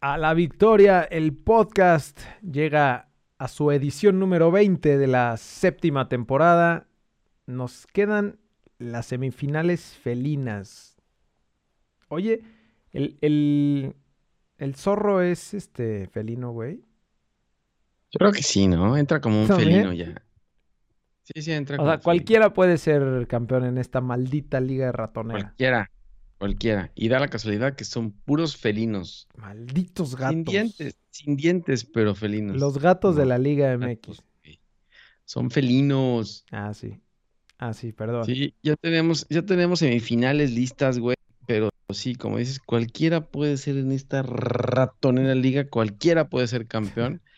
a la victoria. El podcast llega a su edición número 20 de la séptima temporada. Nos quedan las semifinales felinas. Oye, el, el, el zorro es este felino, güey. Yo creo que sí, ¿no? Entra como un ¿También? felino ya. Sí, sí, entra O como sea, felino. cualquiera puede ser campeón en esta maldita liga ratonera. Cualquiera. Cualquiera. Y da la casualidad que son puros felinos. Malditos gatos. Sin dientes. Sin dientes, pero felinos. Los gatos de la Liga MX. Son felinos. Ah, sí. Ah, sí, perdón. Sí, ya tenemos, ya tenemos semifinales listas, güey. Pero sí, como dices, cualquiera puede ser en esta ratonera liga, cualquiera puede ser campeón.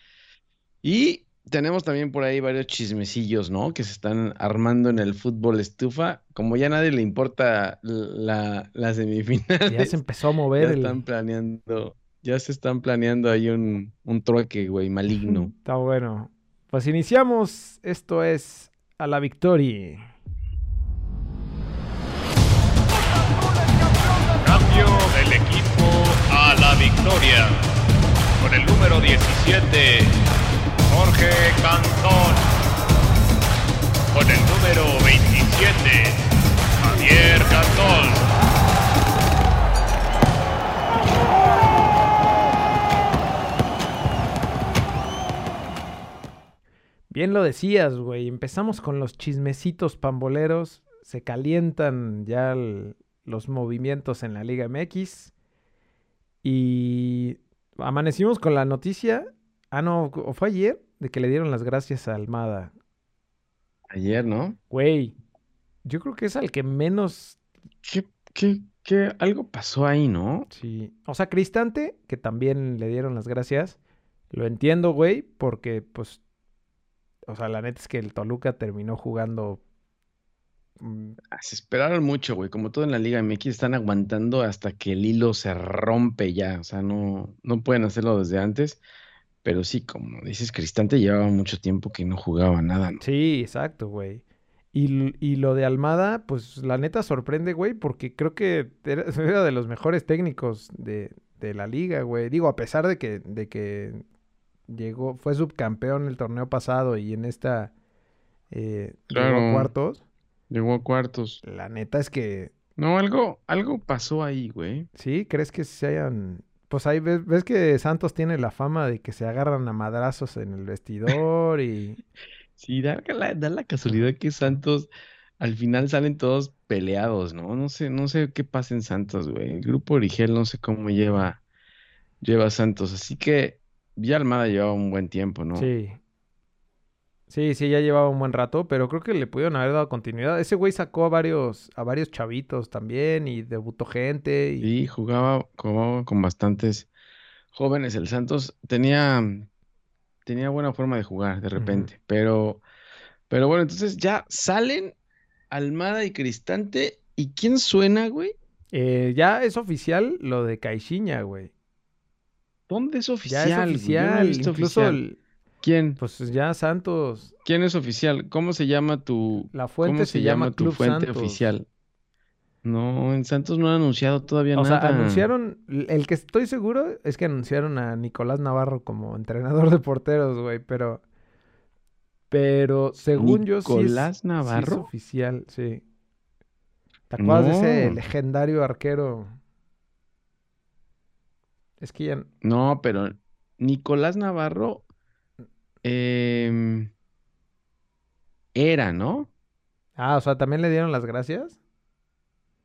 Y tenemos también por ahí varios chismecillos, ¿no? Que se están armando en el fútbol estufa. Como ya a nadie le importa la, las semifinales, Ya se empezó a mover ya el... están planeando, ya se están planeando ahí un, un trueque, güey, maligno. Está bueno. Pues iniciamos. Esto es a la victoria. Cambio del equipo a la victoria. Con el número 17, Jorge Cantón. Con el número 27, Javier Cantón. Bien lo decías, güey. Empezamos con los chismecitos pamboleros. Se calientan ya los movimientos en la Liga MX. Y amanecimos con la noticia. Ah, no, ¿o fue ayer? De que le dieron las gracias a Almada. Ayer, ¿no? Güey, yo creo que es al que menos ¿Qué, qué, qué? Algo pasó ahí, ¿no? Sí. O sea, Cristante, que también le dieron las gracias. Lo entiendo, güey, porque, pues. O sea, la neta es que el Toluca terminó jugando. mm, Ah, Se esperaron mucho, güey. Como todo en la Liga MX, están aguantando hasta que el hilo se rompe ya. O sea, no, no pueden hacerlo desde antes. Pero sí, como dices, Cristante llevaba mucho tiempo que no jugaba nada, ¿no? Sí, exacto, güey. Y, y lo de Almada, pues la neta sorprende, güey, porque creo que era, era de los mejores técnicos de, de la liga, güey. Digo, a pesar de que, de que llegó, fue subcampeón el torneo pasado y en esta eh, llegó a cuartos. Llegó a cuartos. La neta es que, No, algo, algo pasó ahí, güey. ¿sí? ¿Crees que se hayan... Pues ahí ves, ves que Santos tiene la fama de que se agarran a madrazos en el vestidor y... Sí, da la, da la casualidad que Santos al final salen todos peleados, ¿no? No sé, no sé qué pasa en Santos, güey. El grupo Origel no sé cómo lleva, lleva Santos. Así que ya Almada llevaba un buen tiempo, ¿no? Sí. Sí, sí, ya llevaba un buen rato, pero creo que le pudieron haber dado continuidad. Ese güey sacó a varios, a varios chavitos también y debutó gente y... Sí, jugaba, jugaba con bastantes jóvenes. El Santos tenía, tenía buena forma de jugar de repente. Pero, pero bueno, entonces ya salen Almada y Cristante. ¿Y quién suena, güey? Eh, ya es oficial lo de Caixinha, güey. ¿Dónde es Ya oficial, es no he oficial. Incluso, oficial. el- ¿Quién? pues ya Santos, ¿Quién es oficial? ¿Cómo se llama tu, la fuente cómo se, llama tu Club fuente Santos. oficial? No, en Santos no han anunciado todavía O sea, nada. anunciaron, el que estoy seguro es que anunciaron a Nicolás Navarro como entrenador de porteros, güey, pero, pero según yo sí es, ¿Nicolás sí es Navarro? oficial, sí. ¿Te acuerdas de ese No. legendario arquero? Es que ya, No, pero Nicolás Navarro era, ¿no? ah, o sea, ¿también le dieron las gracias?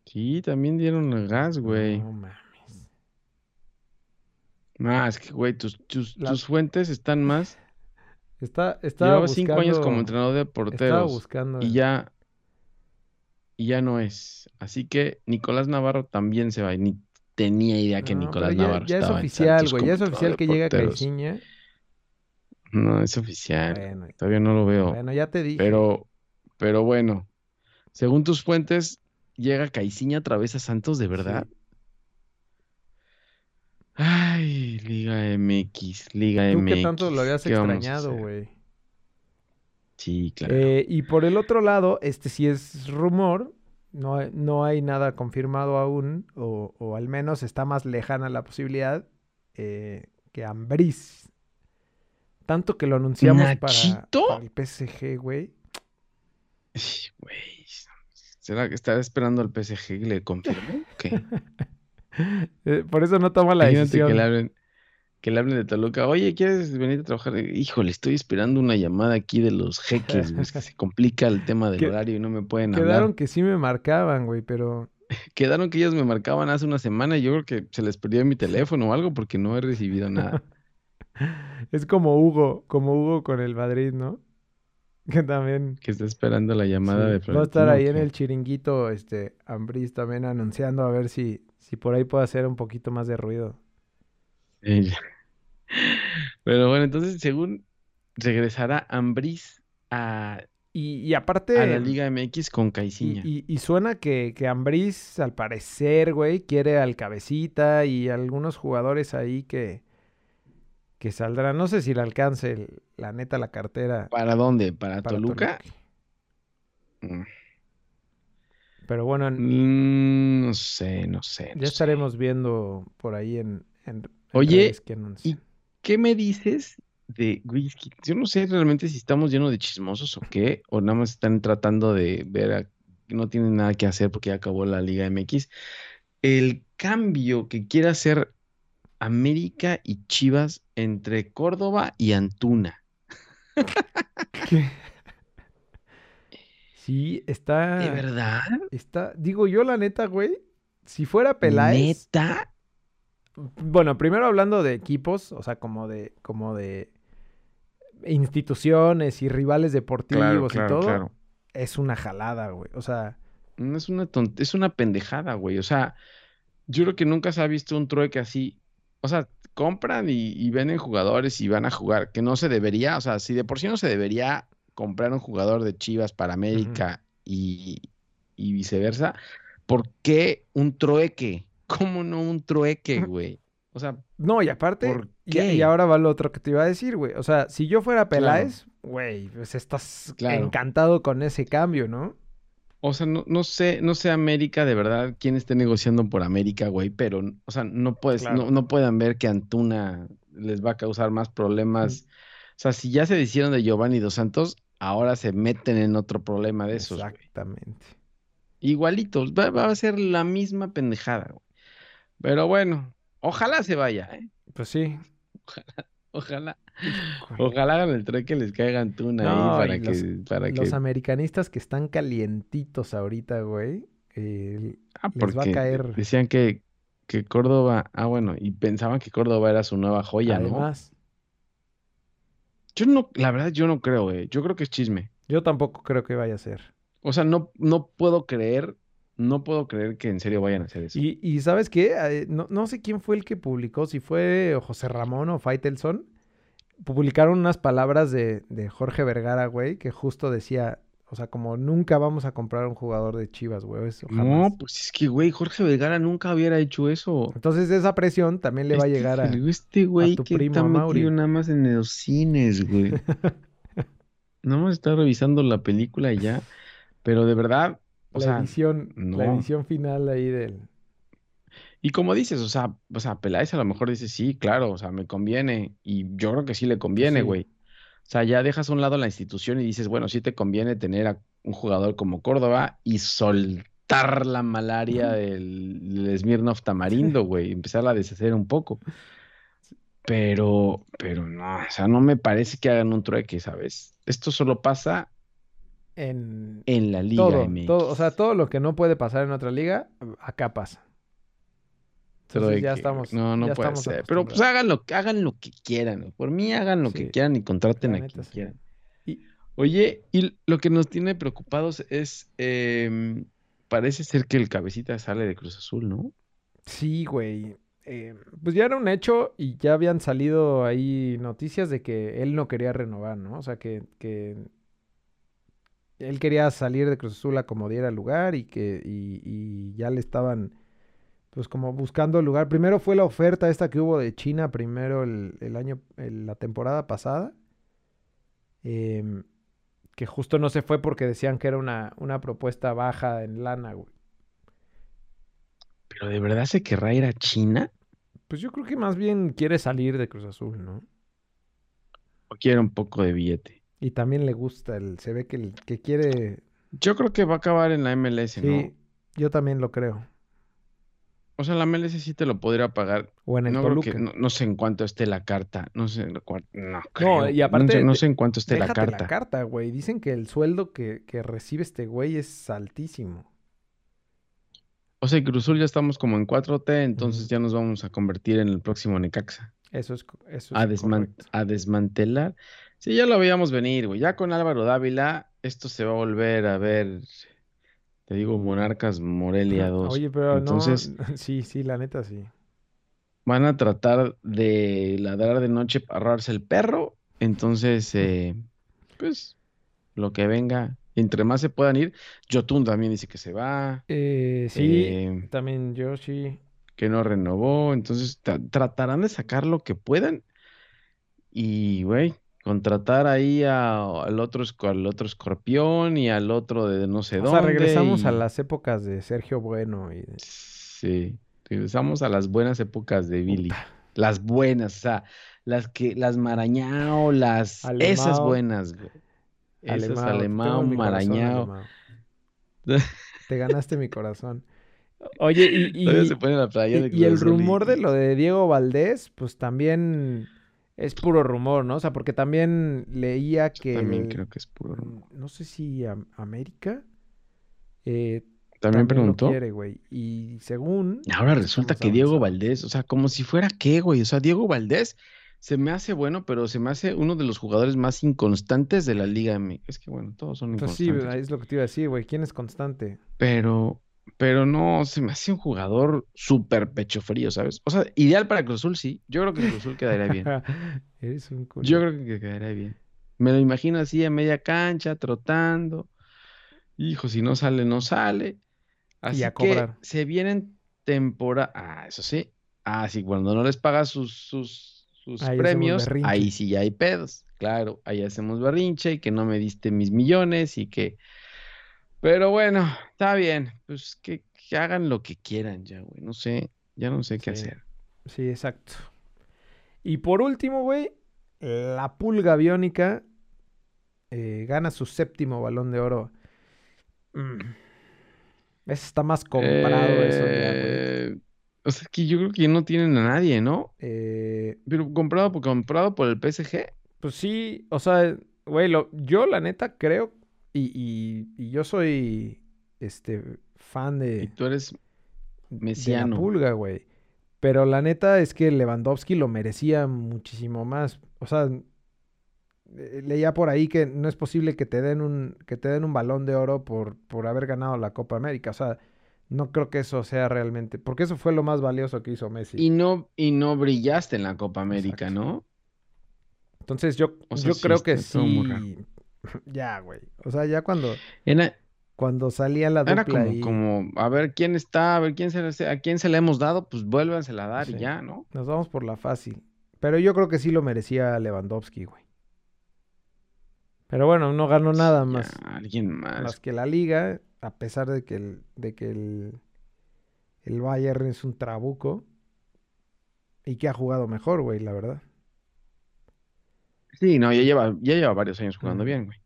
Sí, también dieron el gas, güey. No mames. Ah, es que, güey, tus, tus, La- tus fuentes están más. Está, estaba Llevaba cinco años como entrenador de Estaba porteros buscando. y ya, y ya no es. Así que Nicolás Navarro también se va. Y ni tenía idea que No, Nicolás ya, Navarro ya es estaba oficial, güey. Ya es oficial que llega. Caixinha. No, es oficial. Bueno, Todavía no lo veo. bueno, ya te dije. Pero, pero bueno, según tus fuentes, llega Caiciña otra vez a Santos, ¿de verdad? Sí. Ay, Liga MX, Liga Tú MX. que tanto lo habías ¿qué vamos a extrañado, güey. Sí, claro. Eh, y por el otro lado, este sí es rumor. No hay, no hay nada confirmado aún, o, o al menos está más lejana la posibilidad. eh, que Ambriz. Tanto que lo anunciamos para, para el PSG, güey. Güey. ¿Será que estará esperando al PSG que le confirme? ¿Qué? Eh, por eso no toma la Imagínate que le decisión. hablen, que le hablen de Toluca. Oye, ¿quieres venir a trabajar? Híjole, estoy esperando una llamada aquí de los jeques. güey, Es que se complica el tema del Que- horario y no me pueden Quedaron hablar. que sí me marcaban, güey, pero Quedaron que ellos me marcaban hace una semana y yo creo que se les perdió mi teléfono o algo porque no he recibido nada. es como Hugo, como Hugo con el Madrid, ¿no? Que también Que está esperando la llamada sí, de va a estar Florentino. ahí ¿o en el chiringuito, este, Ambriz también anunciando a ver si, si por ahí puede hacer un poquito más de ruido. Sí. Pero bueno, entonces según regresará Ambriz a, Y, y aparte, a la Liga MX con Caiciña. y- y suena que, que Ambriz, al parecer, güey, quiere al Cabecita y algunos jugadores ahí que, que saldrán. No sé si le alcance, el- la neta, la cartera ¿Para dónde? ¿Para para Toluca? Toluca. Mm. Pero bueno, en- Mm, no sé, no sé, no ya sé. estaremos viendo por ahí en, en, en Oye, que. ¿Y qué me dices de, que yo no sé realmente si estamos llenos de chismosos o qué, o nada más están tratando de ver a- que no tienen nada que hacer porque ya acabó la Liga MX. El cambio que quiere hacer América y Chivas entre Córdoba y Antuna. ¿Qué? Sí, ¿De está, verdad? está, digo yo la neta, güey, si fuera Peláez, ¿Neta? bueno, primero hablando de equipos, o sea, como de, como de instituciones y rivales deportivos y todo, claro. es una jalada, güey. O sea, No es una tont- es una pendejada, güey. O sea, yo creo que nunca se ha visto un trueque así. O sea, compran y, y venden jugadores y van a jugar, que no se debería, o sea, si de por sí no se debería comprar un jugador de Chivas para América y, y viceversa, ¿por qué un trueque? ¿Cómo no un trueque, güey? O sea, no, y aparte, ¿Por y, qué? y ahora va lo otro que te iba a decir, güey. O sea, si yo fuera Claro. Peláez, güey, pues estás Claro. encantado con ese cambio, ¿no? O sea, no, no sé, no sé América de verdad quién esté negociando por América, güey, pero, o sea, no puedes, Claro. no, no puedan ver que Antuna les va a causar más problemas. O sea, si ya se hicieron de Giovanni Dos Santos, ahora se meten en otro problema de esos. Exactamente. Igualitos, va, va a ser la misma pendejada, güey. Pero bueno, ojalá se vaya, ¿eh? Pues sí. Ojalá, Güey. Ojalá hagan el trueque que les caiga Antuna No, ahí para que, los- para Los que, americanistas que están calientitos ahorita, güey. eh, ah, les va a caer. decían que, que Córdoba, ah, bueno, y pensaban que Córdoba era su nueva joya, ¿no? además, Yo no, la verdad, yo no creo, eh. Yo creo que es chisme. yo tampoco creo que vaya a ser. O sea, no, no puedo creer, no puedo creer que en serio vayan a hacer eso. Y, y ¿sabes qué? Eh, No, no sé quién fue el que publicó, si fue José Ramón o Faitelson. Publicaron unas palabras de, de Jorge Vergara, güey, que justo decía, o sea, como nunca vamos a comprar un jugador de Chivas, güey. eso jamás. No, pues es que, güey, Jorge Vergara nunca hubiera hecho eso. Entonces esa presión también le va a llegar a... Este güey tu que primo, está Mauri. metido nada más en los cines, güey. Nada más está revisando la película y ya. Pero de verdad, o la sea, edición, la edición final ahí del... y como dices, o sea, o sea, Peláez a lo mejor dice, sí, claro, o sea, me conviene. Y yo creo que sí le conviene, sí. güey. O sea, ya dejas a un lado la institución y dices, bueno, sí te conviene tener a un jugador como Córdoba y soltar la malaria del, del Smirnoff Tamarindo, güey, empezarla a deshacer un poco. Pero, pero no, o sea, no me parece que hagan un trueque, ¿sabes? Esto solo pasa En en la Liga todo, MX. todo, o sea, todo lo que no puede pasar en otra liga, acá pasa. Pero Entonces ya que, estamos, no, no puede ser. Pero pues hagan lo, hagan lo que quieran. Por mí hagan lo que quieran y contraten a quien sí. quieran. Y- Oye, y lo que nos tiene preocupados es, em, parece ser que el cabecita sale de Cruz Azul, ¿no? Sí, güey. Eh, pues ya era un hecho y ya habían salido ahí noticias de que él no quería renovar, ¿no? O sea, que, que él quería salir de Cruz Azul a como diera lugar y que y, y ya le estaban, pues como buscando el lugar. Primero fue la oferta esta que hubo de China, primero el, el año, el- la temporada pasada, em, que justo no se fue porque decían que era una, una propuesta baja en lana, güey. Pero de verdad se querrá ir a China. Pues yo creo que más bien quiere salir de Cruz Azul, ¿no? O quiere un poco de billete. Y también le gusta, el, se ve que, el- que quiere... Yo creo que va a acabar en la MLS, Sí, ¿no? yo también lo creo. O sea, la MLS sí te lo podría pagar. O en el No, creo Toluca. que- no, no sé en cuánto esté la carta. No sé, no, No, y aparte, no sé en cuánto esté la carta. carta, güey. Dicen que el sueldo que, que recibe este güey es altísimo. O sea, Cruz Azul ya estamos como en 4T, entonces ya nos vamos a convertir en el próximo Necaxa. Eso es, eso A, es desman- correcto. a desmantelar. Sí, ya lo veíamos venir, güey. Ya con Álvaro Dávila, esto se va a volver a ver, te digo, Monarcas Morelia 2. Oye, pero Entonces, no... Sí, sí, la neta sí. van a tratar de ladrar de noche para ahorrarse el perro. Entonces, eh, pues, lo que venga, entre más se puedan ir. Jotun también dice que se va, Eh, sí, eh, también yo sí. que no renovó. Entonces, tra- tratarán de sacar lo que puedan. Y, güey, contratar ahí a- al otro, al otro escorpión y al otro de no sé O sea, dónde. regresamos a las épocas de Sergio Bueno y de... Sí, regresamos a las buenas épocas de Billy. Puta. Las buenas, o sea, las que, las Marañao, las, esas buenas, güey. Esas Alemao, corazón, Marañao. Alemao. Te ganaste mi corazón. Oye, y, y- se pone la playa y- de y Cruz el rumor de lo de Diego Valdés, pues también es puro rumor, ¿no? O sea, porque también leía que También creo que es puro rumor. no sé si Am- América eh, También preguntó. quiere, güey. Y según Ahora resulta que Diego. Valdés, o sea, como si fuera qué, güey. O sea, Diego Valdés se me hace bueno, pero se me hace uno de los jugadores más inconstantes de la Liga. Es que, bueno, todos son Pues sí, inconstantes. es lo que te iba a decir, güey. ¿Quién es constante? Pero, pero no, se me hace un jugador súper pecho frío, ¿sabes? O sea, ideal para Cruz Azul, sí. Yo creo que Cruz Azul quedaría bien. Eres un culo. Yo creo que quedaría bien. Me lo imagino así a media cancha, trotando. Hijo, si no sale, no sale. Así a que cobrar. se vienen temporada. Ah, eso sí. Ah, sí, cuando no les pagas sus, sus, sus Ahí premios, ahí sí ya hay pedos. Claro, ahí hacemos berrinche y que no me diste mis millones y que. Pero bueno, está bien. Pues que, que hagan lo que quieran ya, güey. No sé, ya no sé qué hacer. Sí, exacto. Y por último, güey, la pulga biónica eh, gana su séptimo balón de oro. Mm. Está más comprado eso ya, güey. Eh, o sea, que yo creo que no tienen a nadie, ¿no? Eh, Pero comprado por, comprado por el PSG. pues sí, o sea, güey, lo- yo la neta creo, y, y- y yo soy este fan Y de, tú eres de la mesiano. pulga, güey. Pero la neta es que Lewandowski lo merecía muchísimo más. O sea, eh, leía por ahí que no es posible que te den un, que te den un balón de oro por, por haber ganado la Copa América. O sea, no creo que eso sea realmente. Porque eso fue lo más valioso que hizo Messi. Y no, y no brillaste en la Copa América, Exacto. ¿no? Entonces yo, O sea, yo sí creo que sí. Ya, güey. O sea, ya cuando, Era, cuando salía la era dupla como, ahí, como, a ver quién está, a ver quién se, a quién se le hemos dado, pues vuélvansela a dar Sí. y ya, ¿no? nos vamos por la fácil. Pero yo creo que sí lo merecía Lewandowski, güey. Pero bueno, no ganó nada más. alguien más. más que la liga, a pesar de que el, de que el, el Bayern es un trabuco y que ha jugado mejor, güey, la verdad. Sí, no, ya lleva, ya lleva varios años jugando bien, güey.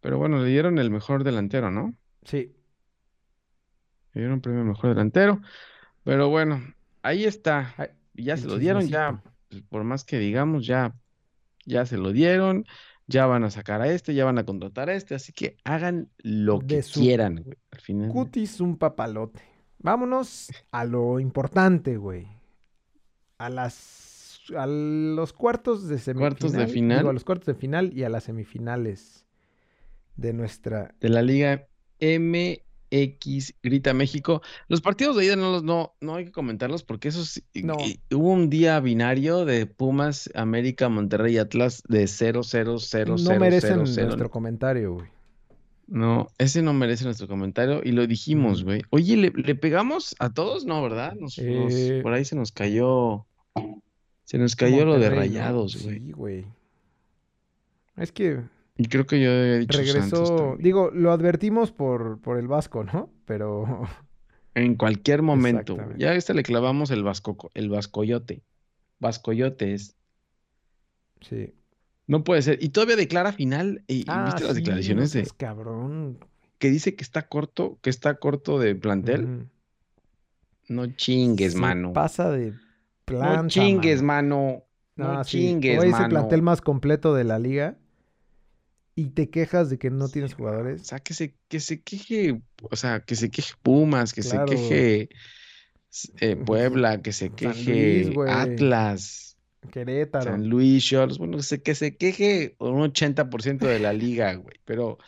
Pero bueno, le dieron el mejor delantero, ¿no? Sí, Le dieron premio mejor delantero. Pero bueno, ahí está. Ya se lo dieron, ya, pues, por más que digamos, ya, ya se lo dieron. Ya van a sacar a este, ya van a contratar a este. Así que hagan lo De que su quieran, güey. Al final. Cutis un papalote. Vámonos a lo importante, güey. A las a los cuartos de semifinal. Cuartos de digo, final. a los cuartos de final y a las semifinales de nuestra. de la Liga MX Grita México. Los partidos de ida no los no, no hay que comentarlos porque esos No. hubo un día binario de Pumas, América, Monterrey y Atlas de 0 0 0 no 0 merecen 0 0. nuestro comentario, güey. No, ese no merece nuestro comentario y lo dijimos, Ujú. güey. Oye, ¿le, le pegamos a todos? No, ¿verdad? Nos, nos- Eh, por ahí se nos cayó se nos cayó lo de. Rayados, güey. Sí, güey. Es que Y creo que yo había dicho regresó. Digo, lo advertimos por, por el Vasco, ¿no? Pero En cualquier momento. Ya a este le clavamos el vasco, el vascoyote. Vascoyote es. Sí. No puede ser. Y todavía declara final. Y, Ah, viste las sí, declaraciones de seas cabrón. que dice que está corto, que está corto de plantel. No chingues, Se mano. Pasa de no chingues, mano. mano. No, No, sí. chingues, Güey, es el mano. plantel más completo de la liga. Y te quejas de que no tienes O jugadores. sea, que se, que se queje, o sea, que se queje Pumas, que Claro. se queje eh, Puebla, que se queje Luis. Atlas, Querétaro. San Luis, Cholos, bueno, que se, que se queje un 80% de la liga, güey, pero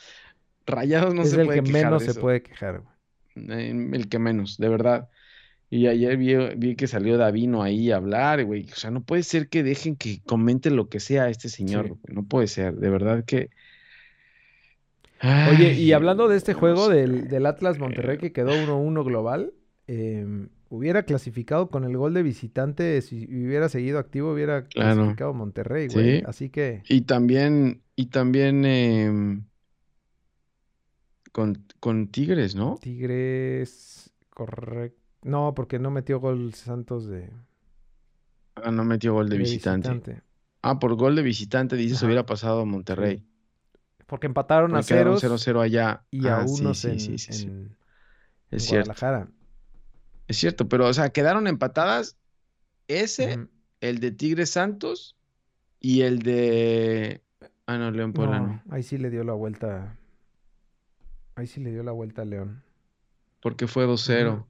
Rayados no es se el puede que quejar menos de se eso, puede quejar, güey. eh, el que menos, de verdad. Y ayer vi, vi que salió Davino ahí a hablar, güey, o sea, no puede ser que dejen que comente lo que sea este señor, Sí. no puede ser, de verdad que... Oye, y hablando de este no juego sé, del, del Atlas Monterrey que quedó 1-1 global, eh, hubiera clasificado con el gol de visitante, si hubiera seguido activo, hubiera Claro. clasificado Monterrey, güey. Sí. Así que, Y también, y también em, con, con Tigres, ¿no? Tigres, correcto. No, porque no metió gol Santos de, Ah, no metió gol de de visitante. visitante. Ah, por gol de visitante, dices, Ajá. hubiera pasado a Monterrey. Porque empataron a Porque ceros 0-0 allá. y a Ah, sí, unos sí, en, sí, sí, sí. en- en Es cierto, Guadalajara. es cierto, pero, o sea, quedaron empatadas ese, el de Tigres Santos y el de... Ah, no, León Puebla No, no. ahí sí le dio la vuelta. Ahí sí le dio la vuelta a León. Porque fue 2-0.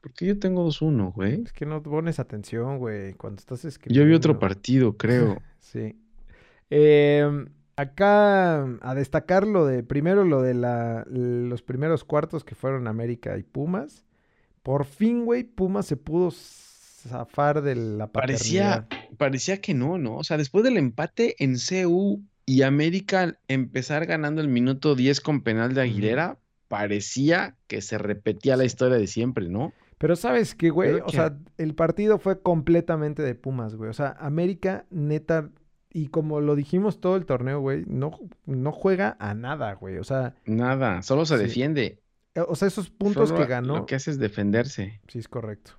Ujú. Porque yo tengo 2-1, güey. Es que no pones atención, güey, cuando estás Yo escribiendo. vi otro partido, creo. Sí. Em, acá a destacar lo de, primero lo de la, los primeros cuartos que fueron América y Pumas. Por fin, güey, Pumas se pudo zafar de la Parecía, paternidad. parecía que no, ¿no? O sea, después del empate en CU y América empezar ganando el minuto 10 con penal de. Aguilera, parecía que se repetía la historia de siempre, ¿no? Pero sabes que, güey, o sea, el partido fue completamente de Pumas, güey. O sea, América, neta, y como lo dijimos todo el torneo, güey, no, no juega a nada, güey. O sea, Nada, solo se Sí. defiende. eh, o sea, esos puntos Solo que ganó. Lo que hace es defenderse. Sí, es correcto.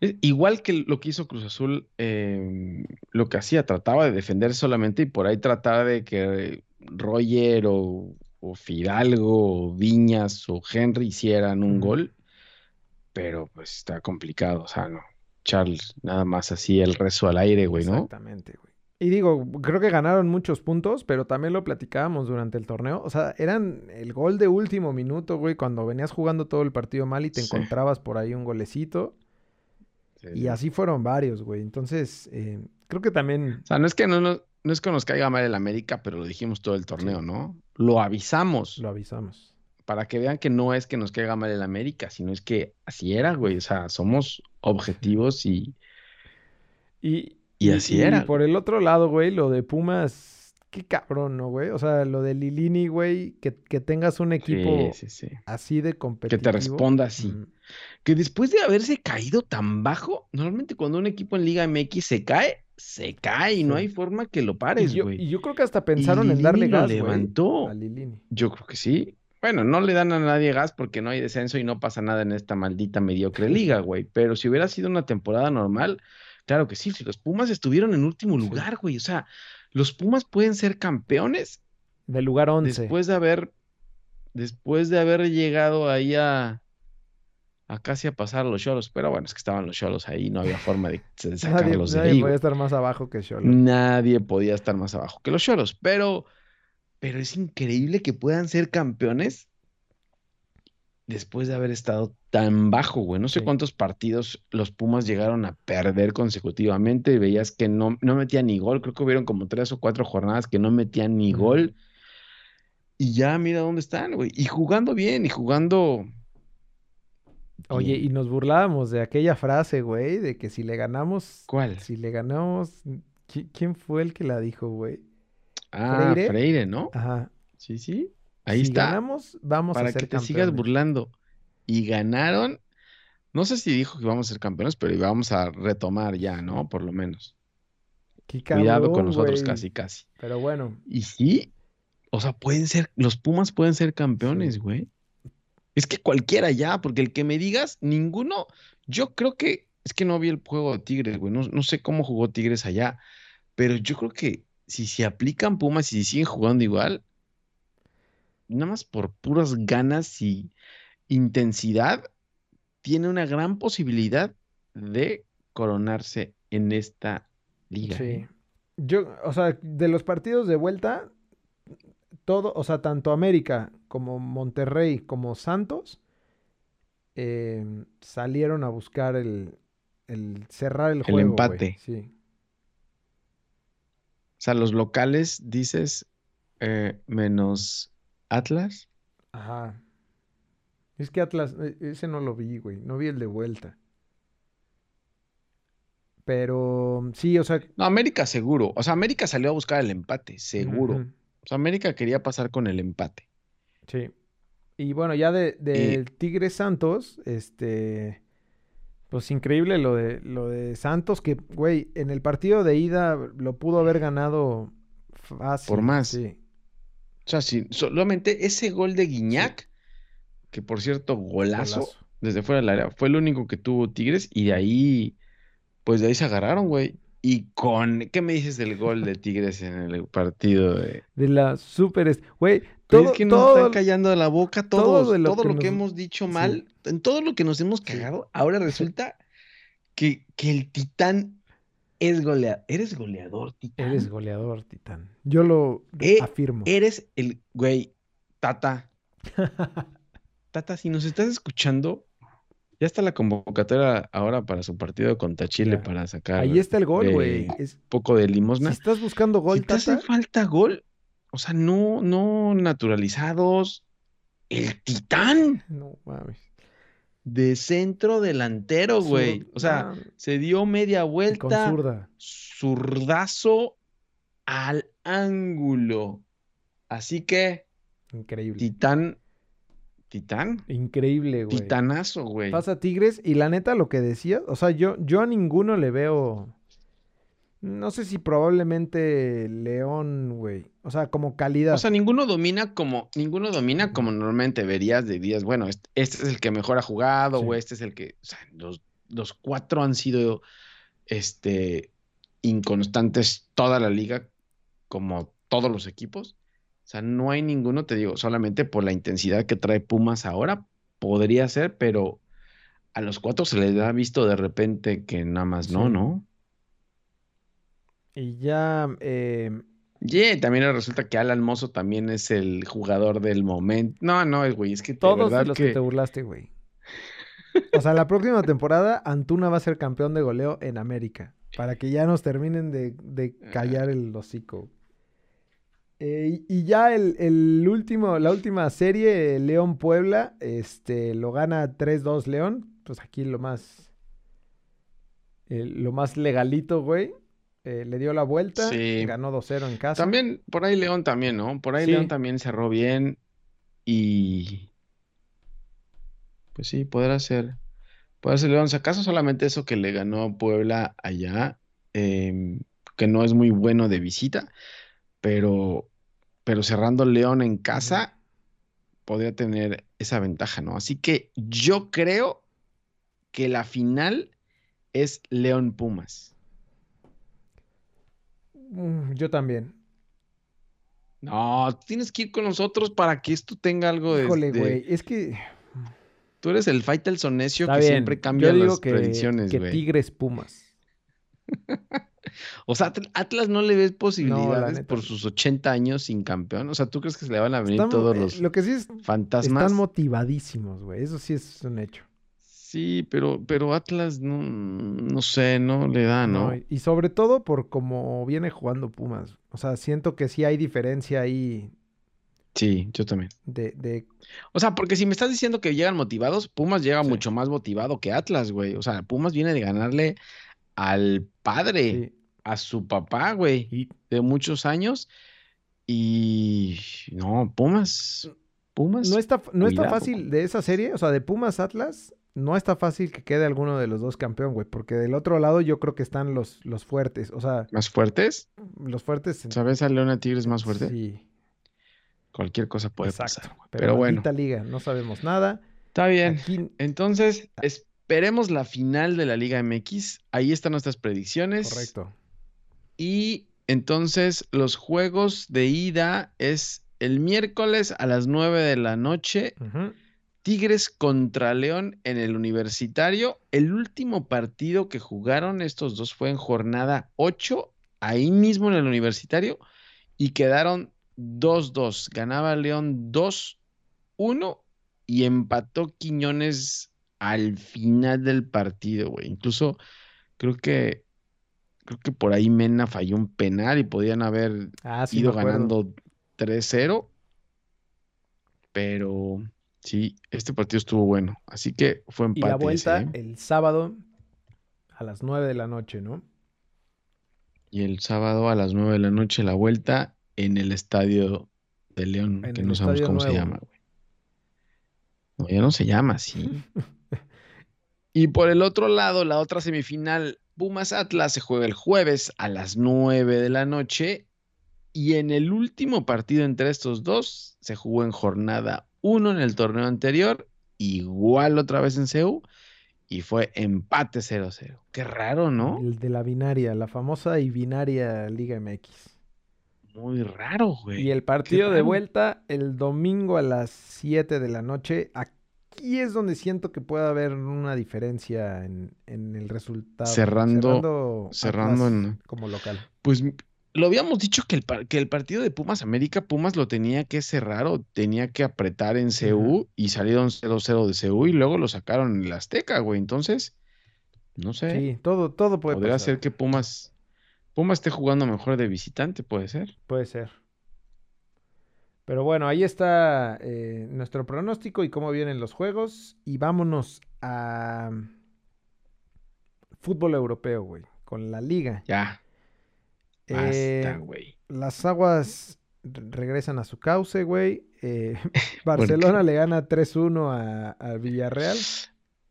Es igual que lo que hizo Cruz Azul, eh, lo que hacía, trataba de defender solamente y por ahí trataba de que Roger o, o Fidalgo o Viñas o Henry hicieran un gol, pero pues está complicado, o sea, no. Charles, nada más así el rezo al aire, güey, ¿no? Exactamente, güey. Y digo, creo que ganaron muchos puntos, pero también lo platicábamos durante el torneo. O sea, eran el gol de último minuto, güey, cuando venías jugando todo el partido mal y te Sí. encontrabas por ahí un golecito. Y así fueron varios, güey. Entonces, eh, creo que también... O sea, no es que no, nos- no es que nos caiga mal el América, pero lo dijimos todo el torneo, ¿no? Lo avisamos. Lo avisamos. Para que vean que no es que nos caiga mal el América, sino es que así era, güey. O sea, somos objetivos y, Y, Y así era, por el otro lado, güey, lo de Pumas, qué cabrón, ¿no, güey? O sea, lo de Lilini, güey, que, que tengas un equipo sí, sí, sí. así de Que competitivo. te responda así. Que después de haberse caído tan bajo, normalmente cuando un equipo en Liga MX se cae, se cae y no hay forma que lo Y pares, güey. y yo creo que hasta Y pensaron en darle lo gas, levantó. a Lilini. Yo creo que sí. Bueno, no le dan a nadie gas porque no hay descenso y no pasa nada en esta maldita mediocre liga, güey. Pero si hubiera sido una temporada normal, claro que sí. Si los Pumas estuvieron en último lugar, güey. O sea, los Pumas pueden ser campeones Del lugar 11. después de haber, después de haber llegado ahí a, a casi a pasar a los Cholos. Pero bueno, es que estaban los Cholos ahí, no había forma de, de nadie sacarlos de nadie ahí, podía güey. estar más abajo que Xolo. Nadie podía estar más abajo que los Cholos, pero, pero es increíble que puedan ser campeones después de haber estado tan bajo, güey. No sé Sí. cuántos partidos los Pumas llegaron a perder consecutivamente. Veías que no, no metían ni gol. Creo que hubieron como tres o cuatro jornadas que no metían ni gol. Y ya mira dónde están, güey. Y jugando bien, y jugando. Oye, y nos burlábamos de aquella frase, güey, de que si le ganamos, ¿Cuál? si le ganamos, ¿qui- ¿quién fue el que la dijo, güey? Ah, Freire. Freire, ¿no? Ajá. Sí, sí. Ahí si está. ganamos, vamos a para ser que te sigas burlando. Y ganaron. No sé si dijo que íbamos a ser campeones, pero íbamos a retomar ya, ¿no? Por lo menos. Qué Cuidado con cabrón, nosotros, casi, casi. Pero bueno, Y sí, o sea, pueden ser, los Pumas pueden ser campeones, güey. Es que cualquiera ya, porque el que me digas, ninguno, yo creo que, es que no vi el juego de Tigres, güey, no, no sé cómo jugó Tigres allá, pero yo creo que si se aplican Pumas y si siguen jugando igual, nada más por puras ganas y intensidad, tiene una gran posibilidad de coronarse en esta liga. Sí. ¿eh? Yo, o sea, de los partidos de vuelta, todo, o sea, tanto América como Monterrey como Santos eh, salieron a buscar el, el cerrar el, El juego. güey. empate. Sí. O sea, los locales, dices, eh, menos Atlas. Ajá. Es que Atlas, e- ese no lo vi, güey. No vi el de vuelta. Pero sí, o sea, No, América seguro. O sea, América salió a buscar el empate, seguro. O sea, América quería pasar con el empate. sí. Y bueno, ya de, Eh, del Tigre Santos, este, pues increíble lo de lo de Santos, que, güey, en el partido de ida lo pudo haber ganado fácil. más. Sí. O sea, sí, solamente ese gol de Guiñac, que por cierto, golazo, Golazo. desde fuera del área, fue el único que tuvo Tigres y de ahí, pues de ahí se agarraron, güey. Y con, ¿qué me dices del gol de Tigres en el partido de... De la super, güey, todo, es que nos todo- están callando la boca todo todos, lo todo que lo que nos- hemos dicho sí. mal, en todo lo que nos hemos cagado, ahora resulta que, que el Titán es goleador. Eres goleador, Titán. eres goleador, Titán. Yo lo Eh, afirmo. Eres el, güey, Tata. Tata, si nos estás escuchando, ya está la convocatoria ahora para su partido contra Chile Ya. para sacar Ahí está el gol, güey. eh, Es- un poco de Si limosna. estás buscando gol, Si te hace falta gol, o sea, no, no naturalizados. El Titán no mames. de centro delantero, güey. O sea, ah, se dio media y con vuelta, zurda. zurdazo al ángulo. Así que, Increíble. Titán, Titán, Increíble, güey. titanazo, güey. Pasa Tigres y la neta lo que decías, o sea, yo, yo a ninguno le veo, no sé si probablemente León, güey, o sea, como calidad. O sea, ninguno domina como, ninguno domina como normalmente verías de días, bueno, este, este es el que mejor ha jugado, Sí. o este es el que, o sea, los, los cuatro han sido, este, inconstantes toda la liga, como todos los equipos. O sea, no hay ninguno, te digo, solamente por la intensidad que trae Pumas ahora, podría ser, pero a los cuatro se les ha visto de repente que nada más no, Sí. ¿no? Y ya, eh, Yeah, también resulta que Alan Mozo también es el jugador del momento. No, no, güey, es que de todos verdad de los que... que te burlaste, güey. O sea, la próxima temporada Antuna va a ser campeón de goleo en América, para que ya nos terminen de, de callar el hocico. Eh, y y ya el, el último, la última serie, León Puebla, este, lo gana 3-2 León. Pues aquí lo más, eh, lo más legalito, güey. Eh, le dio la vuelta, Sí. ganó 2-0 en casa. también, por ahí León también, ¿no? Por ahí Sí. León también cerró bien y pues sí, podrá ser, podrá ser León. Si acaso solamente eso que le ganó Puebla allá, em, que no es muy bueno de visita, pero, pero cerrando León en casa, podría tener esa ventaja, ¿no? Así que yo creo que la final es León Pumas. Yo también. No, tienes que ir con nosotros para que esto tenga algo de, Híjole, de- güey. Es que Tú eres el Faitelson necio está que bien. siempre Yo cambia digo las que, predicciones, que güey. Tigres Pumas. O sea, Atl- Atlas no le ves posibilidades por sus 80 años sin campeón. O sea, ¿tú crees que se le van a venir Están- todos eh, los Lo que sí es, fantasmas? están motivadísimos, güey. Eso sí es un hecho. Sí, pero, pero Atlas no, no sé, no le da, ¿no? No, y- y sobre todo por cómo viene jugando Pumas. O sea, siento que sí hay diferencia ahí Sí, yo también. de, de- O sea, porque si me estás diciendo que llegan motivados, Pumas llega Sí. mucho más motivado que Atlas, güey. O sea, Pumas viene de ganarle al padre, sí. a su papá, güey. De muchos años. Y no, Pumas. Pumas. no está, no está cuidado. fácil de esa serie, o sea, de Pumas Atlas, no está fácil que quede alguno de los dos campeón, güey. Porque del otro lado yo creo que están los, los fuertes. O sea, ¿Más fuertes? los fuertes. en- ¿Sabes a León a Tigres más fuerte? Sí. Cualquier cosa puede Exacto. pasar. güey. Pero, Pero, bueno, liga, no sabemos nada. está bien. Aquí, Entonces, esperemos la final de la Liga MX. Ahí están nuestras predicciones. correcto. Y entonces los juegos de ida es el miércoles a las 9 de la noche. Tigres contra León en el universitario. El último partido que jugaron estos dos fue en jornada 8, ahí mismo en el universitario, y quedaron 2-2. Ganaba León 2-1 y empató Quiñones al final del partido, güey. Incluso creo que creo que por ahí Mena falló un penal y podían haber Ah, sí, ido ganando 3-0. Pero sí, este partido estuvo bueno. Así que fue Y empate. la ese, vuelta ¿eh? el sábado a las 9 de la noche, ¿no? Y el sábado a las 9 de la noche la vuelta en el estadio de León, En que no sabemos cómo se llama, güey. No, ya no se llama así. Y por el otro lado, la otra semifinal, Pumas Atlas, se juega el jueves a las 9 de la noche. Y en el último partido entre estos dos, se jugó en jornada 1 en el torneo anterior, igual otra vez en CEU, y fue empate 0-0. Qué raro, ¿no? El de la binaria, la famosa y binaria Liga MX. Muy raro, güey. Y el partido de vuelta el domingo a las 7 de la noche. Aquí es donde siento que puede haber una diferencia en, en el resultado. Cerrando- cerrando en- como local. Pues lo habíamos dicho que el, que el partido de Pumas América, Pumas lo tenía que cerrar o tenía que apretar en CU y salieron 0-0 de CU y luego lo sacaron en el Azteca, güey. Entonces, no sé, Sí, todo, todo puede podría pasar. ser que Pumas, Pumas esté jugando mejor de visitante, puede ser. Puede ser. Pero bueno, ahí está eh, nuestro pronóstico y cómo vienen los juegos. Y vámonos a fútbol europeo, güey, con la liga. Ya, Eh, basta, güey. las aguas re- regresan a su cauce, güey. Eh, Barcelona le gana 3-1 a, a Villarreal.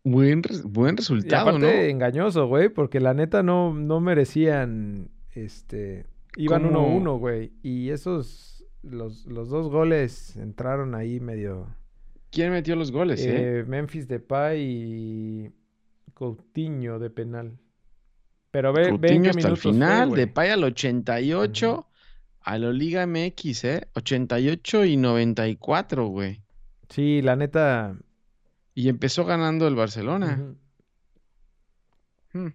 Buen, buen Y resultado, aparte ¿no? engañoso, güey, porque la neta no, no merecían, este, iban ¿Cómo? 1-1, güey. Y esos, los, los dos goles entraron ahí medio... ¿Quién metió los goles, eh? eh, Memphis Depay y Coutinho de penal. Pero ve, Coutinho hasta el fue, final, güey. Depay al 88, a la Liga MX, ¿eh? 88 y 94, güey. Sí, la neta... Y empezó ganando el Barcelona. Hmm.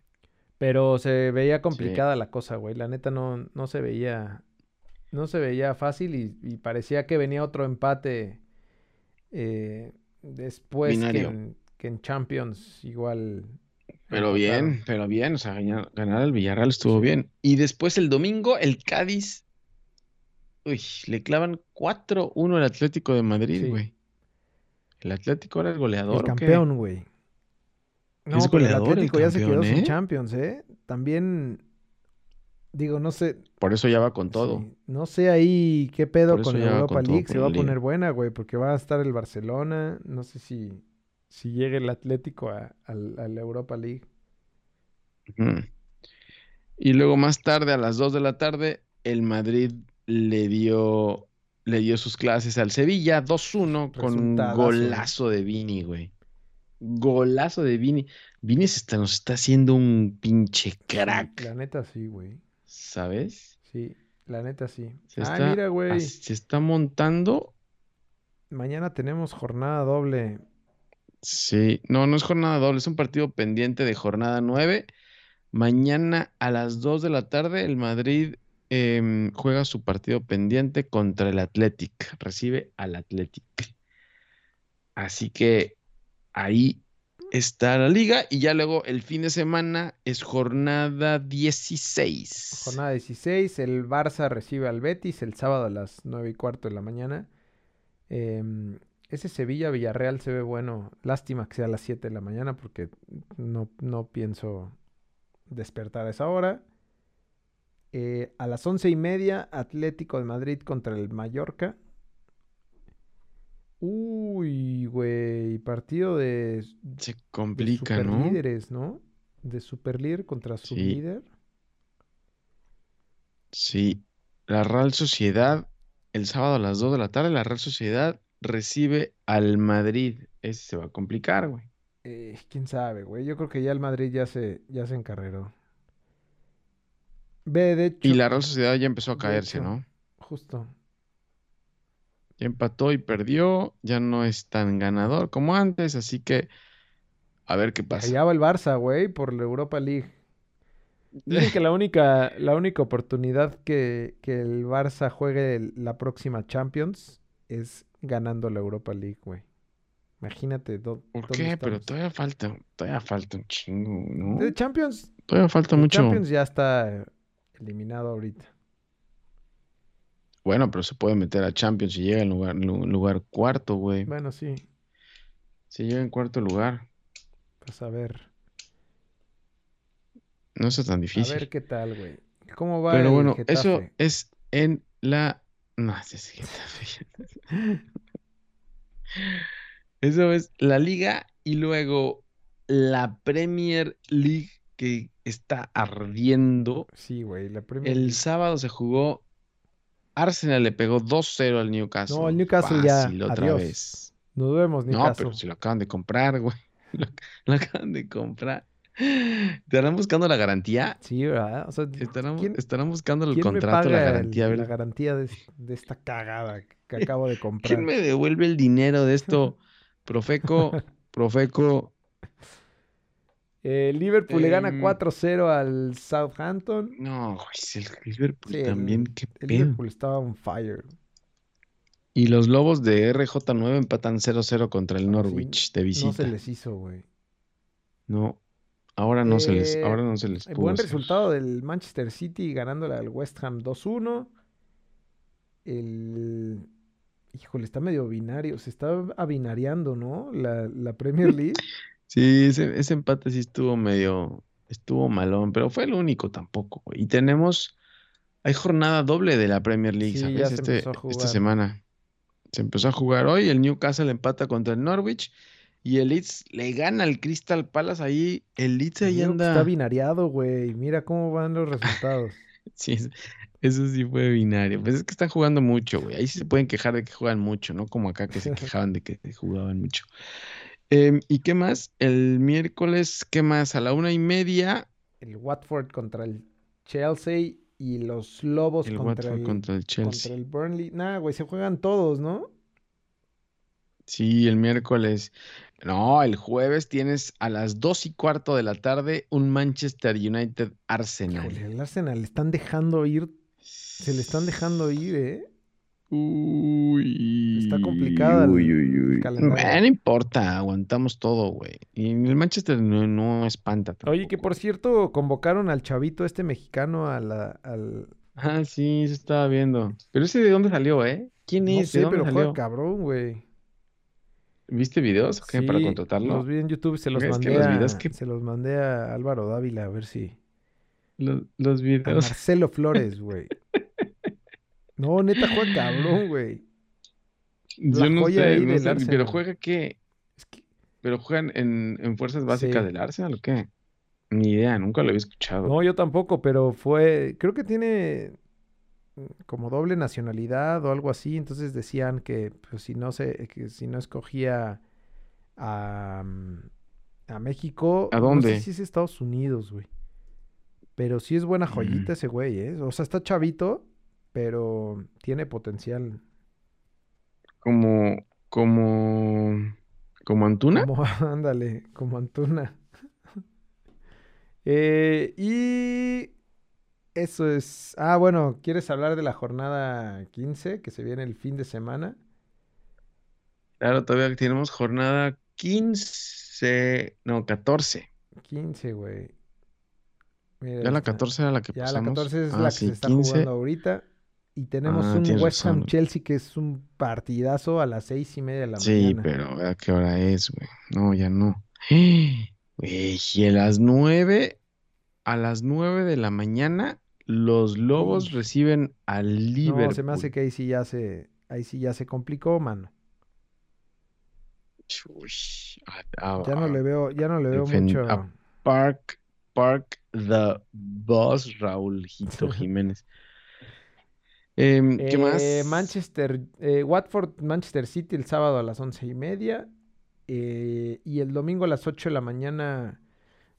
Pero se veía complicada la cosa, güey. La neta no, no se veía, no se veía fácil y, y parecía que venía otro empate eh, después que en, que en Champions igual. Pero bien, pero bien, o sea, ganar, ganar al Villarreal estuvo bien. Y después el domingo, el Cádiz, uy, le clavan 4-1 al Atlético de Madrid, Sí. güey. El Atlético era el El goleador, ¿o qué? campeón, güey. No, Es pero el el Atlético ya se quedó campeón, sin ¿eh? Champions, ¿eh? También, digo, no sé, Por eso ya va con todo. Sí, No sé ahí qué pedo con va Europa con League. Se la va a poner buena, güey, porque va a estar el Barcelona. No sé si, si llegue el Atlético a, al- a la Europa League. Y luego más tarde, a las 2 de la tarde, el Madrid le dio, le dio sus clases al Sevilla 2-1 con un golazo de Vini, güey. Golazo de Vini. Vini se está, nos está haciendo un pinche crack, la neta sí, güey. ¿Sabes? Sí, la neta sí. Se ah, está, mira, güey. se está montando. Mañana tenemos jornada doble. Sí, no, no es jornada doble, es un partido pendiente de jornada 9. Mañana a las 2 de la tarde el Madrid em, juega su partido pendiente contra el Athletic, recibe al Athletic. Así que ahí está la liga y ya luego el fin de semana es jornada 16. Jornada 16. El Barça recibe al Betis el sábado a las 9 y cuarto de la mañana. Em, ese Sevilla-Villarreal se ve bueno. Lástima que sea a las 7 de la mañana porque no, no pienso despertar a esa hora. Eh, a las once y media, Atlético de Madrid contra el Mallorca. Uy, güey, partido de, Se de complica, ¿no? superlíderes, ¿no? De superlíder contra Sí. sublíder. Sí, la Real Sociedad el sábado a las 2 de la tarde, la Real Sociedad recibe al Madrid. Ese se va a complicar, güey. Eh, quién sabe, güey. Yo creo que ya el Madrid ya se, ya se encarreró. Ve, de hecho. Y la Real Sociedad ya empezó a de caerse, hecho, ¿no? Justo. Ya empató y perdió, ya no es tan ganador como antes, así que a ver qué pasa. Allá va el Barça, güey, por la Europa League. Dicen que la única, la única oportunidad que, que el Barça juegue la próxima Champions es ganando la Europa League, güey. Imagínate ¿Por qué? Pero todavía falta, todavía falta un chingo, ¿no? De Champions, Todavía falta mucho. Champions ya está eliminado ahorita. Bueno, pero se puede meter a Champions si llega en lugar, lu- lugar cuarto, güey. Bueno, sí, Si llega en cuarto lugar, pues a ver, no es tan a ver difícil. qué tal, güey. ¿Cómo va Pero el bueno, eso es en la... No, es Getafe. Eso es la liga y luego la Premier League que está ardiendo. Sí, güey, la Premier El sábado se jugó, Arsenal le pegó 2-0 al Newcastle. No, el Newcastle ya, otra adiós. vez. Nos vemos, No, Newcastle. pero si lo acaban de comprar, güey. Lo, lo acaban de comprar. ¿Estarán buscando la garantía? Sí, ¿verdad? O sea, ¿Estarán, ¿quién, estarán buscando el contrato, la el- garantía? La garantía de, de esta cagada que acabo de comprar? ¿quién me devuelve el dinero de esto? Profeco, Profeco. Eh, Liverpool le gana Em, 4-0 al Southampton. No, el Liverpool Sí, el- también, qué El pedo. Liverpool estaba on fire. Y los Lobos de RJ9 empatan 0-0 contra el Así Norwich de No visita. se les hizo, güey. No, ahora no se les, Eh, ahora no se les Eh, pudo Buen hacer. resultado del Manchester City ganándole al West Ham 2-1. El... Híjole, está medio binario. Se está abinariando, ¿no? La, la Premier League. Sí, ese, ese empate sí estuvo medio, estuvo malón, pero fue el único tampoco. Y tenemos, hay jornada doble de la Premier League, Sí, ya ¿sabes? se Este, empezó a esta jugar. semana. Se empezó a jugar hoy, el Newcastle empata contra el Norwich y el Leeds le gana al Crystal Palace ahí, el Leeds ahí que Está anda. binariado, güey. Mira cómo van los resultados. Sí, es- eso sí fue binario. Pues es que están jugando mucho, güey. Ahí sí se pueden quejar de que juegan mucho, ¿no? Como acá que se quejaban de que jugaban mucho. Em, ¿y qué más? El miércoles, ¿qué más? A la una y media, El Watford contra el Chelsea y los Lobos el contra Watford el, contra el contra Chelsea. el Burnley. Nah, güey, se juegan todos, ¿no? Sí, el miércoles. No, el jueves tienes a las dos y cuarto de la tarde un Manchester United Arsenal. Híjole, el Arsenal le están dejando ir. Se le están dejando ir, ¿eh? Uy, Está complicada el uy, uy, uy. calendario. Eh, no importa, aguantamos todo, güey. Y el Manchester no, no espanta Oye, que por cierto, convocaron al chavito este mexicano a la, al... Ah, sí, se estaba viendo. Pero ese de dónde salió, ¿eh? ¿Quién No es? ¿De sé, dónde pero salió? cabrón, güey. ¿Viste videos para Sí, contratarlo? los vi en YouTube, se los Es que mandé los a, videos que- se los mandé a Álvaro Dávila a ver si... Los, los A videos. Marcelo Flores, güey. No, neta juega cabrón, güey. Yo no joya sé, ahí no del sé, Arsenal. pero juega qué? Es que ¿Pero juegan en, en fuerzas básicas Sí. del Arsenal o qué? Ni idea, nunca lo había escuchado. No, yo tampoco, pero fue, creo que tiene mm, como doble nacionalidad o algo así, entonces decían que pues, si no se, que si no escogía a, mm, a México, ¿A no sé si es Estados Unidos, güey. Pero sí es buena joyita Mm. ese güey, ¿eh? O sea, está chavito, pero tiene potencial. Como, como, como Antuna. Como, ándale, como Antuna. Eh, y eso es. Ah, bueno, ¿quieres hablar de la jornada 15 que se viene el fin de semana? Claro, todavía tenemos jornada 15, no, 14. 15, güey. Mira, Ya la esta. 14 era la que Ya la pasamos. 14 es Ah, la que sí, se está 15. jugando ahorita. Y tenemos Ah, un West Ham razón. Chelsea que es un partidazo a las seis y media de la Sí, mañana. pero ¿a qué hora es, güey? No, ya no. Güey, y a las 9, a las 9 de la mañana, los Lobos Uy. reciben al No, se me hace Liverpool. que ahí sí ya se, ahí sí ya se complicó, mano. A- a- Ya no le veo, ya no le veo mucho. a- Park, Park the Boss, Raúl Hito Jiménez. Em, ¿Qué más? Eh, Manchester, eh, Watford, Manchester City el sábado a las once y media. eh, y el domingo a las 8 de la mañana,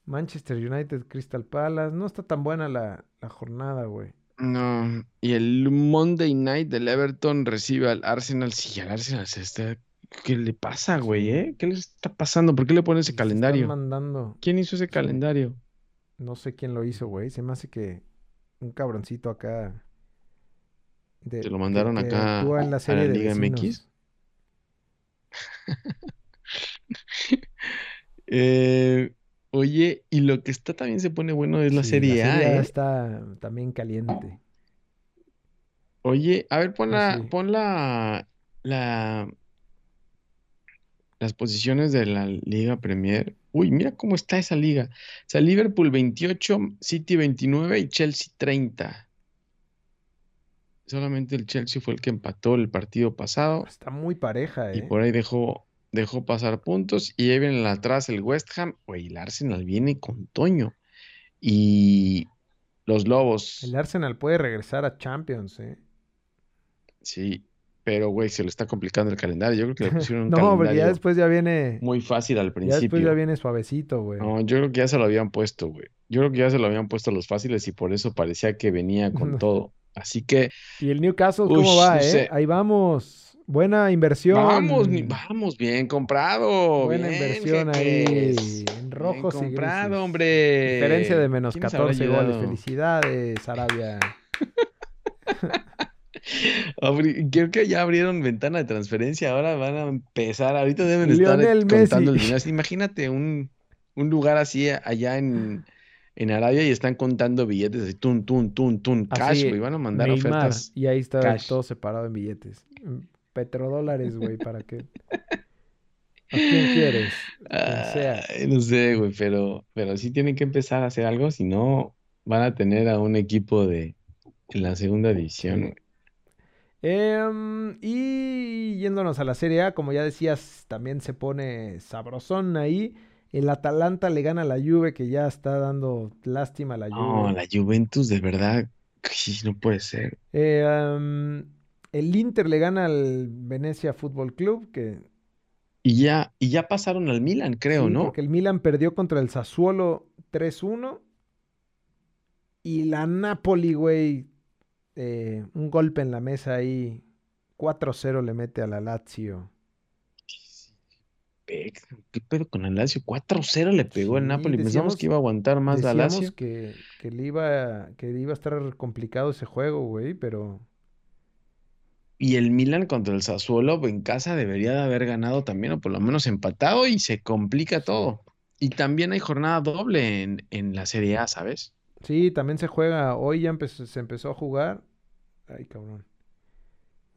Manchester United, Crystal Palace. No está tan buena la, la jornada, güey. No, y el Monday Night del Everton recibe al Arsenal. Sí, al Arsenal se está... ¿Qué le pasa, güey, eh? ¿Qué le está pasando? ¿Por qué le pone ese están calendario? mandando. ¿Quién hizo ese calendario? No sé quién lo hizo, güey. Se me hace que un cabroncito acá. De- Te lo mandaron que acá en la a serie la de Liga. MX. Eh, oye, y lo que está también se pone bueno es la Sí, Serie A, Serie A ¿eh? está también caliente. Oye, a ver, pon Ah, la, sí. pon la, la, las posiciones de la Liga Premier. Uy, mira cómo está esa liga. O sea, Liverpool 28, City 29 y Chelsea 30. Solamente el Chelsea fue el que empató el partido pasado Está muy pareja, y ¿eh? por ahí dejó, dejó pasar puntos. Y ahí viene atrás el West Ham. Güey, el Arsenal viene con Toño. Y los Lobos. El Arsenal puede regresar a Champions, ¿eh? Sí, pero güey, se le está complicando el calendario. Yo creo que le pusieron un No, porque ya calendario después ya viene. muy fácil al Ya después ya principio. viene suavecito, güey. No, yo creo que ya se lo habían puesto, güey. Yo creo que ya se lo habían puesto los fáciles y por eso parecía que venía con No. todo. Así que Y el Newcastle, ¿cómo va, no eh? sé. Ahí vamos. Buena inversión. vamos, vamos, bien comprado. Buena bien, inversión jeques. ahí. En Bien rojos y comprado, grises. hombre. Diferencia de menos ¿Quién nos habrá 14 goles. Felicidades, Arabia. Creo que ya abrieron ventana de transferencia, ahora van a empezar, ahorita deben estar contando el dinero. Imagínate un, un lugar así allá en, en Arabia y están contando billetes así, tun, tun, tun, tun, cash, güey, van a mandar Neymar. ofertas. Y ahí está cash. todo separado en billetes. En Petrodólares, güey, para que. ¿A quién quieres? Sea. No sé, güey, pero, pero sí tienen que empezar a hacer algo, si no van a tener a un equipo de en la segunda división. Güey. Em, y yéndonos a la Serie A, como ya decías, también se pone sabrosón ahí. El Atalanta le gana a la Juve, que ya está dando lástima a la No, Juve. la Juventus de verdad, no puede ser. Eh, el Inter le gana al Venecia Fútbol Club, que Y ya, y ya pasaron al Milan, creo, sí, ¿no? porque el Milan perdió contra el Sassuolo 3-1. Y la Napoli, güey, eh, un golpe en la mesa ahí. 4-0 le mete a la Lazio. ¿Qué pedo con el Lazio? 4-0 le pegó el Napoli. Pensamos decíamos- que iba a aguantar más la Lazio. que, que le iba, que le iba a estar complicado ese juego, güey, pero Y el Milan contra el Sassuolo en casa debería de haber ganado también, o por lo menos empatado, y se complica todo. Y también hay jornada doble en, en la Serie A, ¿sabes? sí, también se juega. Hoy ya empezó- se empezó a jugar. Ay, cabrón.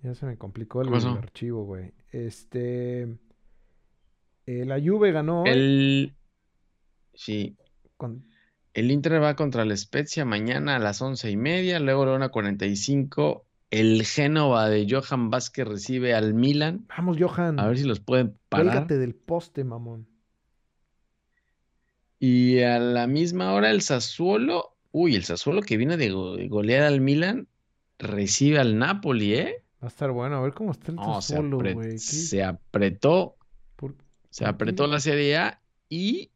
Ya se me complicó el, archivo, güey. Este. Eh, la Juve ganó El... Sí, con- el Inter va contra el Spezia mañana a las once y media, luego la 1.45 el Génova de Johan Vázquez recibe al Milan. Vamos, Johan. A ver si los pueden parar. Cuélgate del poste, mamón. Y a la misma hora el Sassuolo, uy, el Sassuolo que viene de, go- de golear al Milan, recibe al Napoli, ¿eh? Va a estar bueno. A ver cómo está el No, Sassuolo, güey. ¿Qué- se apretó, se apretó la Serie A y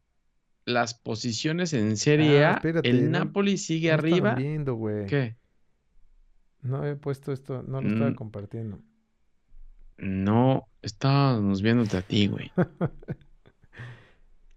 las posiciones en Serie Ah, A, espérate, el no- Napoli sigue no arriba. viendo. ¿Qué? No he puesto esto, no lo estaba Mm. compartiendo. No, estábamos viéndote a ti, güey.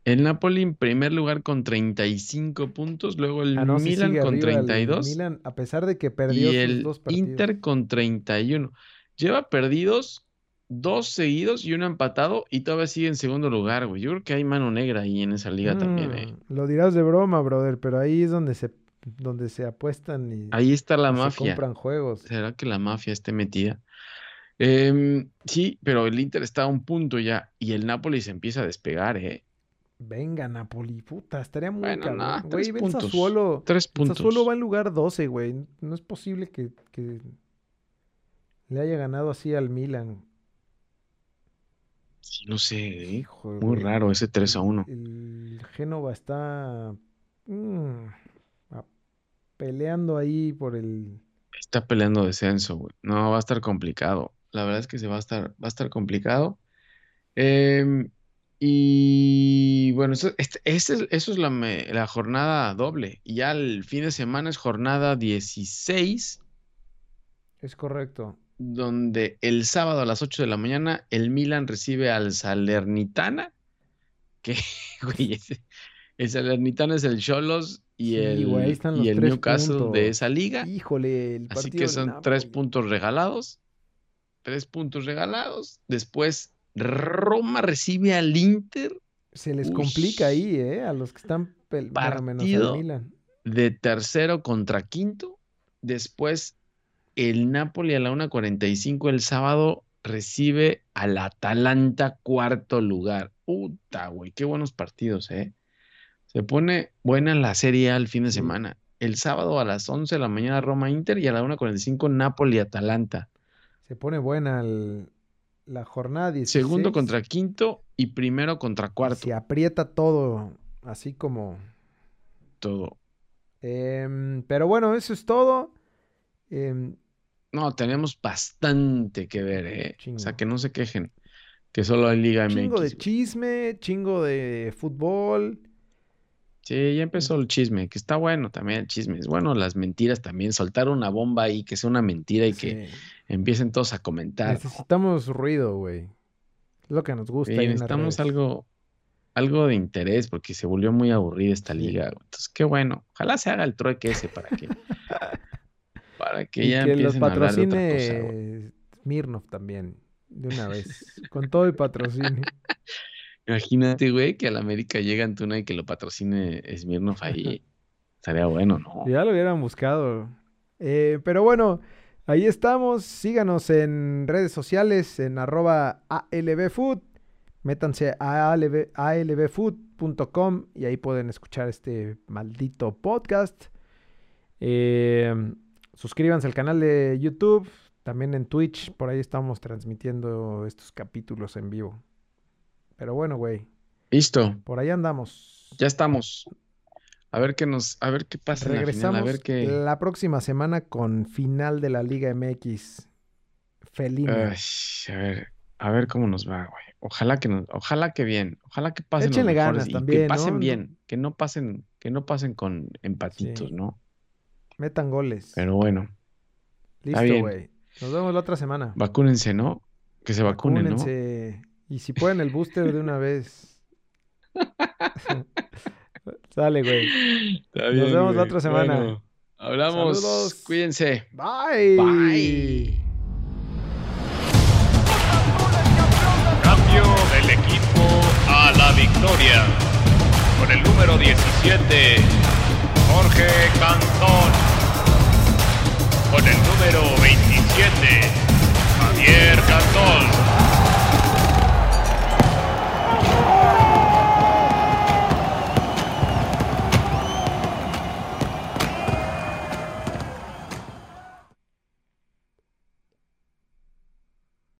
El Napoli en primer lugar con 35 puntos, luego el Ah, no, sí Milan sigue con arriba el 32 Milan, a pesar de que perdió y sus el dos partidos. Inter con 31. Lleva perdidos dos seguidos y uno empatado y todavía sigue en segundo lugar, güey. Yo creo que hay mano negra ahí en esa liga también, eh. Mm, Lo dirás de broma, brother, pero ahí es donde se, donde se apuestan y, Ahí está la se mafia. compran juegos. ¿Será que la mafia esté metida? Em, sí, pero el Inter está a un punto ya y el Napoli se empieza a despegar, ¿eh? Venga, Napoli, puta, estaría muy Bueno, cabrón. Güey, tres puntos. Sassuolo. Tres puntos. Sassuolo va en lugar 12, güey. No es posible que, que le haya ganado así al Milan. Sí, no sé, ¿eh? Hijo, Muy güey. raro ese 3 a 1. El Génova está mm, peleando ahí por el Está peleando descenso, güey. No, va a estar complicado. La verdad es que se va a estar, va a estar complicado. Em, y bueno, eso, este- este- eso es la, me- la jornada doble. Y ya el fin de semana es jornada 16, Es correcto. Donde el sábado a las 8 de la mañana el Milan recibe al Salernitana. Que, güey, ese- el Salernitana es el Cholos y Sí, el, güey, están y el Newcastle de esa liga. Híjole, el Así partido que son tres Napoli. puntos regalados. Tres puntos regalados. Después Roma recibe al Inter Se les Uy. complica ahí, ¿eh? A los que están, bueno, menos al Partido. Milan. de tercero contra quinto. Después el Napoli a la 1.45 el sábado recibe al Atalanta cuarto lugar. Puta, güey, qué buenos partidos, ¿eh? Se pone buena la Serie A el fin de semana. El sábado a las 11 de la mañana Roma Inter y a la 1.45 Napoli Atalanta. Se pone buena el- la jornada 16. Segundo contra quinto y primero contra cuarto. Se aprieta todo, así como... Todo. Em, pero bueno, eso es todo. Em, No, tenemos bastante que ver, ¿eh? O sea, que no se quejen. Que solo hay Liga chingo de MX. güey. chisme, chingo de fútbol. Sí, ya empezó el chisme, que está bueno también el chisme. Es bueno las mentiras también, soltar una bomba ahí que sea una mentira y que empiecen todos a comentar. Necesitamos ruido, güey. Lo que nos gusta. Sí, necesitamos algo, algo de interés porque se volvió muy aburrida esta liga. Entonces, qué bueno. Ojalá se haga el trueque ese para que, para que Y ya que los patrocine Smirnoff también, de una vez. Con todo el patrocinio. Imagínate, güey, que a la América llega Antuna y que lo patrocine Smirnoff ahí. Estaría bueno, ¿no? Ya lo hubieran buscado. Eh, pero bueno, ahí estamos. Síganos en redes sociales en arroba ALBfood. Métanse a ALB albfood.com y ahí pueden escuchar este maldito podcast. Eh, suscríbanse al canal de YouTube. También en Twitch. Por ahí estamos transmitiendo estos capítulos en vivo. Pero bueno, güey. Listo, Por ahí andamos. ya estamos. A ver qué nos, a ver qué pasa en la final, Regresamos a ver qué. la próxima semana con final de la Liga MX. Felina. Ay, a ver, a ver cómo nos va, güey. Ojalá que nos, ojalá que bien, ojalá que pasen los Échenle mejores ganas y también, que pasen ¿no? bien, que no pasen, que no pasen con empatitos, Sí. ¿no? Metan goles. Pero bueno, Listo, güey. Nos vemos la otra semana. vacúnense, ¿no? Que se vacunen, ¿no? Vacúnense. Y si pueden el booster de una vez. Sale, güey. Está Nos vemos la otra semana. Bueno, hablamos. Saludos. Cuídense. Bye. Bye. Cambio del equipo a la victoria. Con el número 17, Jorge Cantón. Con el número 27, Javier Cantón.